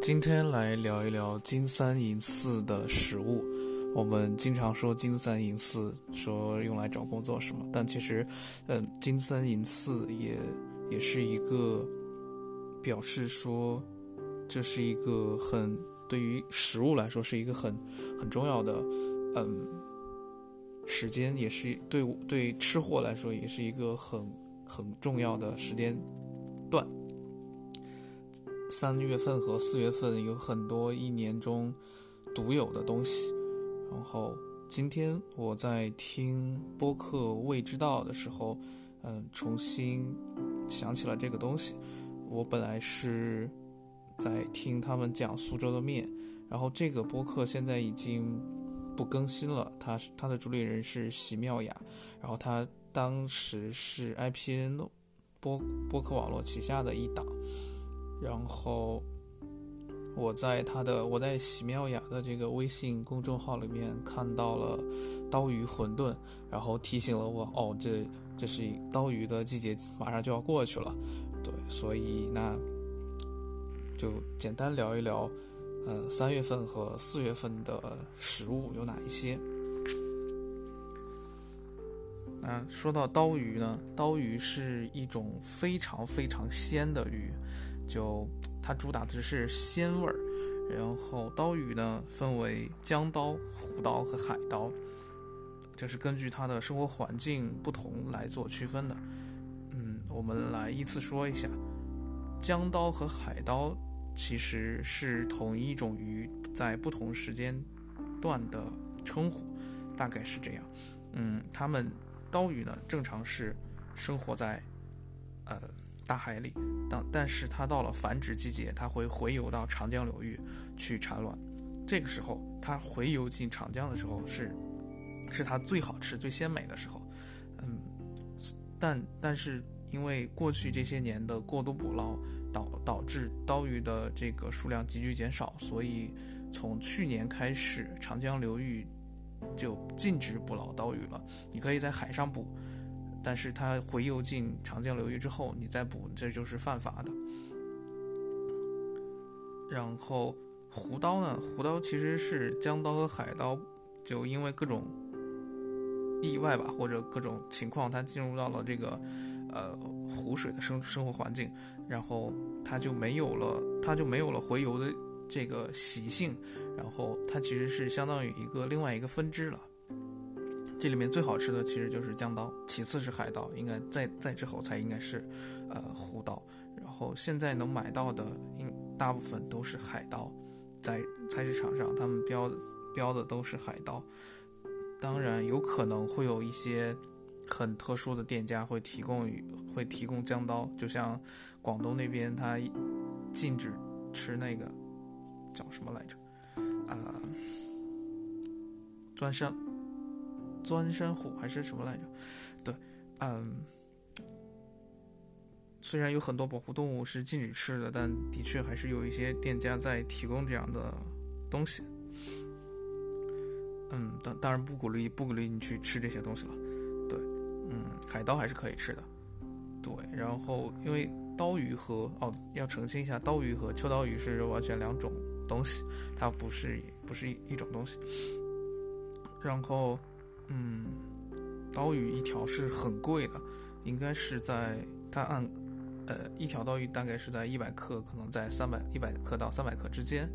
今天来聊一聊金三银四的食物。我们经常说金三银四，说用来找工作什么，但其实，嗯，金三银四也也是一个表示说，这是一个很对于食物来说是一个很很重要的，嗯，时间也是对对吃货来说也是一个很很重要的时间段。三月份和四月份有很多一年中独有的东西。然后今天我在听播客《未知道》的时候，嗯，重新想起了这个东西。我本来是在听他们讲苏州的面，然后这个播客现在已经不更新了。他他的主理人是席妙雅，然后他当时是 IPN 播播客网络旗下的一档。然后我在他的我在喜妙雅的这个微信公众号里面看到了刀鱼馄饨，然后提醒了我哦，这这是刀鱼的季节马上就要过去了，对，所以那就简单聊一聊，呃，三月份和四月份的食物有哪一些。那说到刀鱼呢，刀鱼是一种非常非常鲜的鱼。就它主打的是鲜味儿，然后刀鱼呢分为江刀、湖刀和海刀，这是根据它的生活环境不同来做区分的。嗯，我们来依次说一下，江刀和海刀其实是同一种鱼，在不同时间段的称呼，大概是这样。嗯，它们刀鱼呢正常是生活在呃。大海里，但但是它到了繁殖季节，它会回游到长江流域去产卵。这个时候，它回游进长江的时候，是是它最好吃、最鲜美的时候。嗯，但但是因为过去这些年的过度捕捞，导导致刀鱼的这个数量急剧减少，所以从去年开始，长江流域就禁止捕捞刀鱼了。你可以在海上捕。但是它回游进长江流域之后，你再捕，这就是犯法的。然后湖刀呢？湖刀其实是江刀和海刀，就因为各种意外吧，或者各种情况，它进入到了这个呃湖水的生生活环境，然后它就没有了，它就没有了回游的这个习性，然后它其实是相当于一个另外一个分支了。这里面最好吃的其实就是江刀，其次是海刀，应该再再之后才应该是，呃，湖刀。然后现在能买到的，应大部分都是海刀，在菜市场上他们标标的都是海刀。当然有可能会有一些很特殊的店家会提供会提供江刀，就像广东那边他禁止吃那个叫什么来着，啊，钻山。钻山虎还是什么来着？对，嗯，虽然有很多保护动物是禁止吃的，但的确还是有一些店家在提供这样的东西。嗯，当当然不鼓励不鼓励你去吃这些东西了。对，嗯，海刀还是可以吃的。对，然后因为刀鱼和哦要澄清一下，刀鱼和秋刀鱼是完全两种东西，它不是不是一一种东西。然后。嗯，刀鱼一条是很贵的，应该是在它按，呃，一条刀鱼大概是在一百克，可能在三百一百克到三百克之间，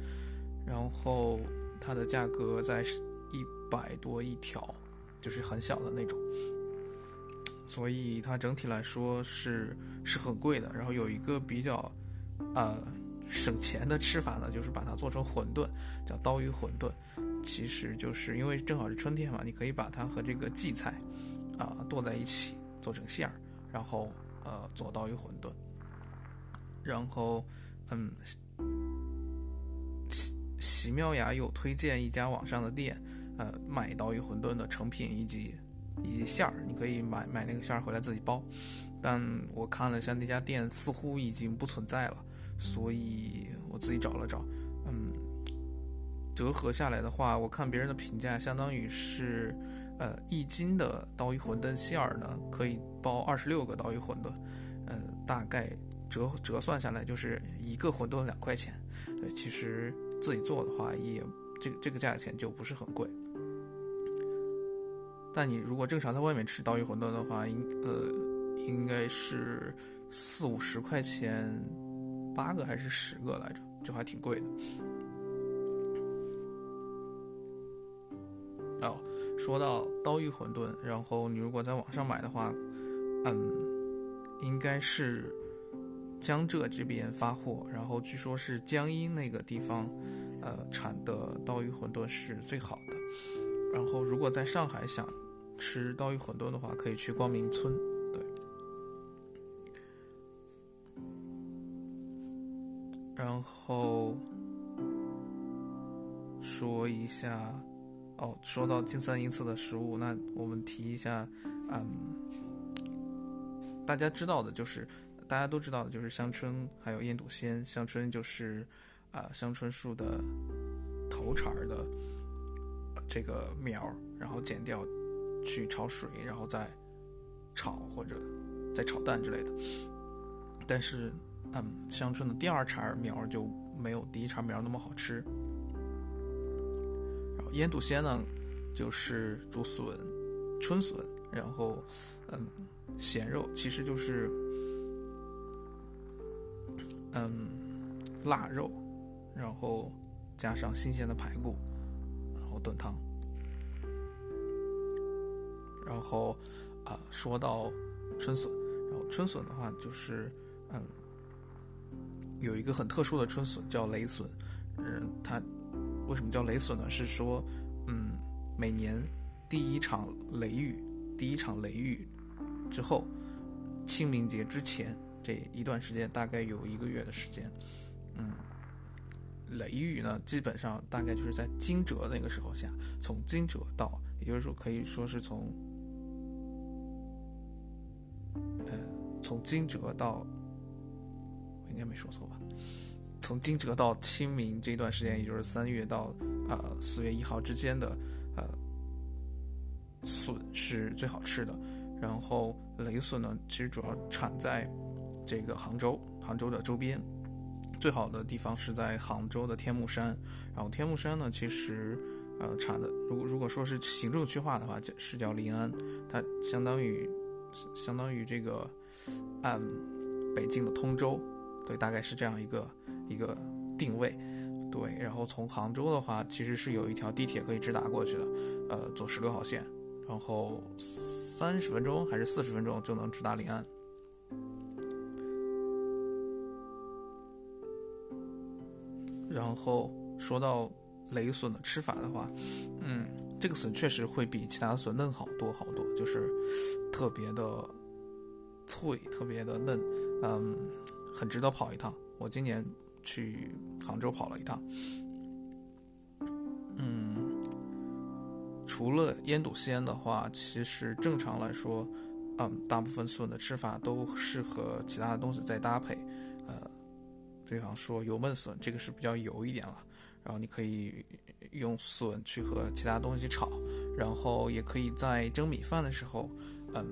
然后它的价格在一百多一条，就是很小的那种，所以它整体来说是是很贵的。然后有一个比较，呃，省钱的吃法呢，就是把它做成馄饨，叫刀鱼馄饨。其实就是因为正好是春天嘛，你可以把它和这个荠菜，啊剁在一起做成馅儿，然后呃做刀鱼馄饨。然后嗯，喜喜妙雅有推荐一家网上的店，呃买刀鱼馄饨的成品以及以及馅儿，你可以买买那个馅儿回来自己包。但我看了一下那家店似乎已经不存在了，所以我自己找了找，折合下来的话，我看别人的评价，相当于是，呃，一斤的刀鱼馄饨馅儿呢，可以包二十六个刀鱼馄饨，呃，大概折折算下来就是一个馄饨两块钱。呃，其实自己做的话也这个这个价钱就不是很贵。但你如果正常在外面吃刀鱼馄饨的话，应呃应该是四五十块钱八个还是十个来着，就还挺贵的。说到刀鱼馄饨，然后你如果在网上买的话，嗯，应该是江浙这边发货，然后据说是江阴那个地方，呃产的刀鱼馄饨是最好的。然后如果在上海想吃刀鱼馄饨的话，可以去光明村。对，然后说一下，哦，说到金三银四的食物，那我们提一下，嗯，大家知道的就是，大家都知道的就是香椿，还有烟笃鲜。香椿就是啊，香椿树的头茬儿的这个苗，然后剪掉。去炒水，然后再炒或者再炒蛋之类的。但是，嗯，香椿的第二茬苗就没有第一茬苗那么好吃。腌笃鲜呢，就是竹笋、春笋，然后嗯，咸肉，其实就是嗯腊肉，然后加上新鲜的排骨，然后炖汤。然后，啊，说到春笋，然后春笋的话就是，嗯，有一个很特殊的春笋叫雷笋，嗯，它为什么叫雷笋呢？是说，嗯，每年第一场雷雨，第一场雷雨之后，清明节之前这一段时间，大概有一个月的时间，嗯，雷雨呢，基本上大概就是在惊蛰那个时候下，从惊蛰到，也就是说可以说是从。从惊蛰到，我应该没说错吧？从惊蛰到清明这段时间，也就是三月到呃四月一号之间的呃笋是最好吃的。然后雷笋呢，其实主要产在这个杭州，杭州的周边，最好的地方是在杭州的天目山。然后天目山呢，其实呃产的，如果如果说是行政区划的话，是叫临安，它相当于相当于这个。嗯，北京的通州，对，大概是这样一个一个定位，对。然后从杭州的话，其实是有一条地铁可以直达过去的，呃，坐十六号线，然后三十分钟还是四十分钟就能直达临安。然后说到雷笋的吃法的话，嗯，这个笋确实会比其他笋嫩好多好多，就是特别的。脆，特别的嫩，嗯，很值得跑一趟。我今年去杭州跑了一趟，嗯，除了腌笃鲜的话，其实正常来说，嗯，大部分笋的吃法都适合其他的东西再搭配，呃，比方说油焖笋，这个是比较油一点了，然后你可以用笋去和其他东西炒，然后也可以在蒸米饭的时候，嗯。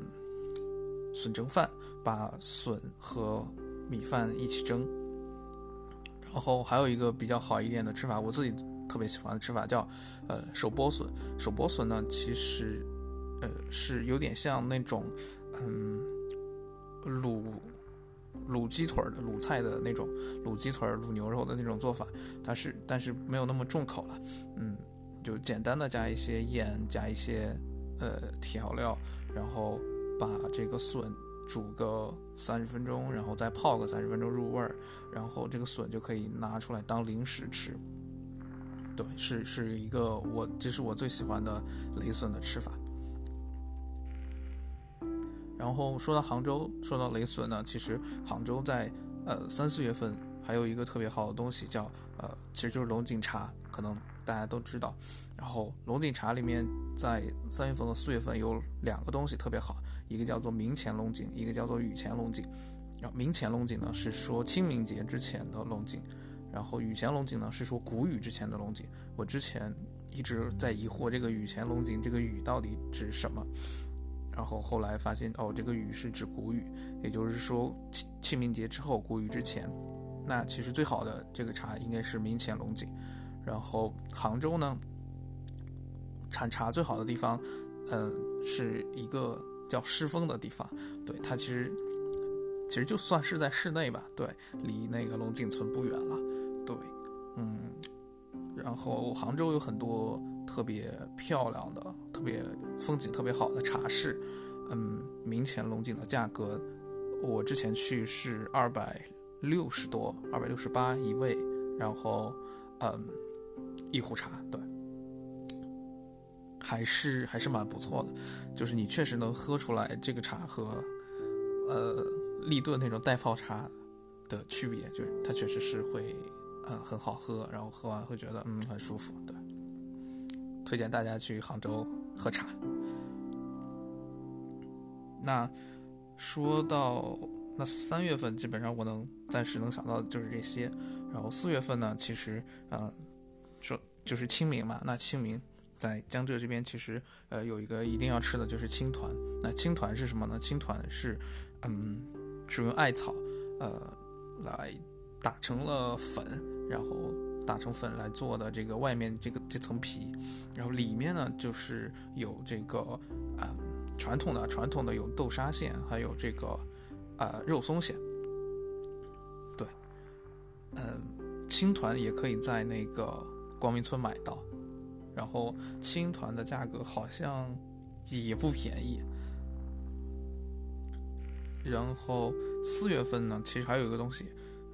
笋蒸饭，把笋和米饭一起蒸。然后还有一个比较好一点的吃法，我自己特别喜欢的吃法叫，呃，手剥笋。手剥笋呢，其实，呃，是有点像那种，嗯，卤卤鸡腿的卤菜的那种卤鸡腿、卤牛肉的那种做法。它是，但是没有那么重口了，嗯，就简单的加一些盐，加一些呃调料，然后。把这个笋煮个三十分钟，然后再泡个三十分钟入味儿，然后这个笋就可以拿出来当零食吃。对，是是一个我这是我最喜欢的雷笋的吃法。然后说到杭州，说到雷笋呢，其实杭州在呃三四月份还有一个特别好的东西叫呃，其实就是龙井茶，可能大家都知道。然后龙井茶里面在三月份和四月份有两个东西特别好。一个叫做明前龙井，一个叫做雨前龙井。然后明前龙井呢是说清明节之前的龙井，然后雨前龙井呢是说谷雨之前的龙井。我之前一直在疑惑这个雨前龙井这个雨到底指什么，然后后来发现哦，这个雨是指谷雨，也就是说清清明节之后，谷雨之前。那其实最好的这个茶应该是明前龙井。然后杭州呢，产茶最好的地方，嗯，是一个叫狮峰的地方。对，它其实其实就算是在市内吧，对，离那个龙井村不远了。对，嗯，然后杭州有很多特别漂亮的、特别风景特别好的茶室。嗯，明前龙井的价格，我之前去是二百六十多，二百六十八一位。然后，嗯。一壶茶，对，还是还是蛮不错的，就是你确实能喝出来这个茶和，呃，立顿那种袋泡茶的区别，就是它确实是会，嗯，很好喝，然后喝完会觉得嗯很舒服，对，推荐大家去杭州喝茶。那说到那三月份，基本上我能暂时能想到的就是这些，然后四月份呢，其实嗯。说就是清明嘛，那清明在江浙这边其实呃有一个一定要吃的就是青团。那青团是什么呢？青团是嗯是用艾草呃来打成了粉，然后打成粉来做的这个外面这个这层皮，然后里面呢就是有这个啊传统的传统的有豆沙馅，还有这个啊肉松馅。对，嗯，青团也可以在那个。光明村买到，然后青团的价格好像也不便宜。然后四月份呢，其实还有一个东西，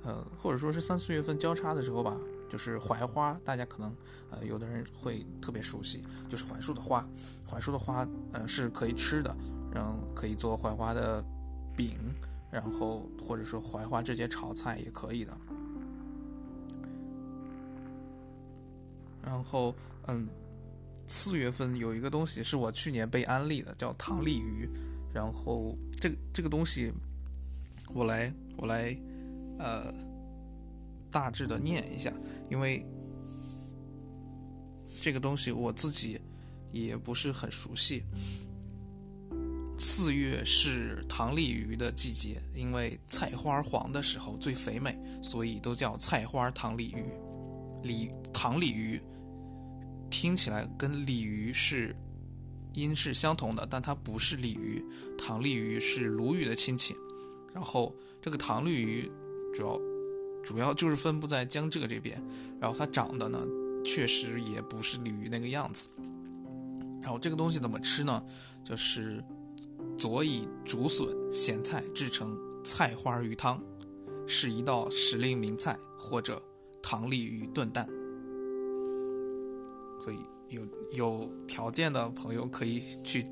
呃，或者说是三四月份交叉的时候吧，就是槐花，大家可能呃有的人会特别熟悉，就是槐树的花，槐树的花呃是可以吃的，然后可以做槐花的饼，然后或者说槐花直接炒菜也可以的。然后，嗯，四月份有一个东西是我去年被安利的，叫糖鲤鱼。然后，这个这个东西，我来我来，呃，大致的念一下，因为这个东西我自己也不是很熟悉。四月是糖鲤鱼的季节，因为菜花黄的时候最肥美，所以都叫菜花糖鲤鱼。鲤糖鲤鱼。听起来跟鲤鱼是音是相同的，但它不是鲤鱼。唐鲤鱼是鲈鱼的亲戚。然后这个唐鲤鱼主要主要就是分布在江浙这边。然后它长得呢，确实也不是鲤鱼那个样子。然后这个东西怎么吃呢？就是佐以竹笋、咸菜制成菜花鱼汤，是一道时令名菜，或者唐鲤鱼炖蛋。所以有有条件的朋友可以去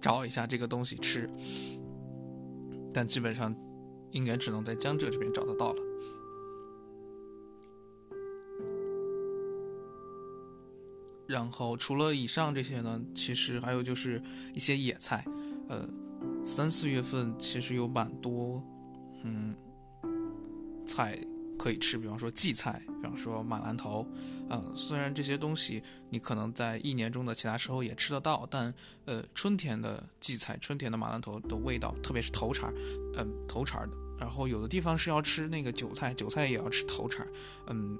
找一下这个东西吃，但基本上应该只能在江浙这边找得到了。然后除了以上这些呢，其实还有就是一些野菜，呃，三四月份其实有蛮多，嗯，菜。可以吃，比方说荠菜，比方说马兰头，嗯，虽然这些东西你可能在一年中的其他时候也吃得到，但呃，春天的荠菜、春天的马兰头的味道，特别是头茬，嗯，头茬的。然后有的地方是要吃那个韭菜，韭菜也要吃头茬，嗯，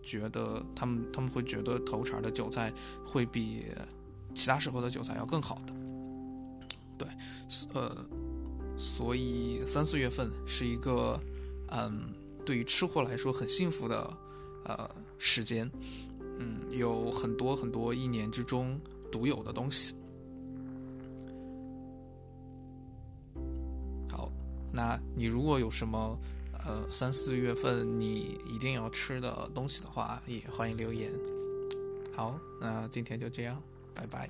觉得他们他们会觉得头茬的韭菜会比其他时候的韭菜要更好的。对，呃，所以三四月份是一个，嗯。对于吃货来说很幸福的，呃，时间，嗯，有很多很多一年之中独有的东西。好，那你如果有什么呃三四月份你一定要吃的东西的话，也欢迎留言。好，那今天就这样，拜拜。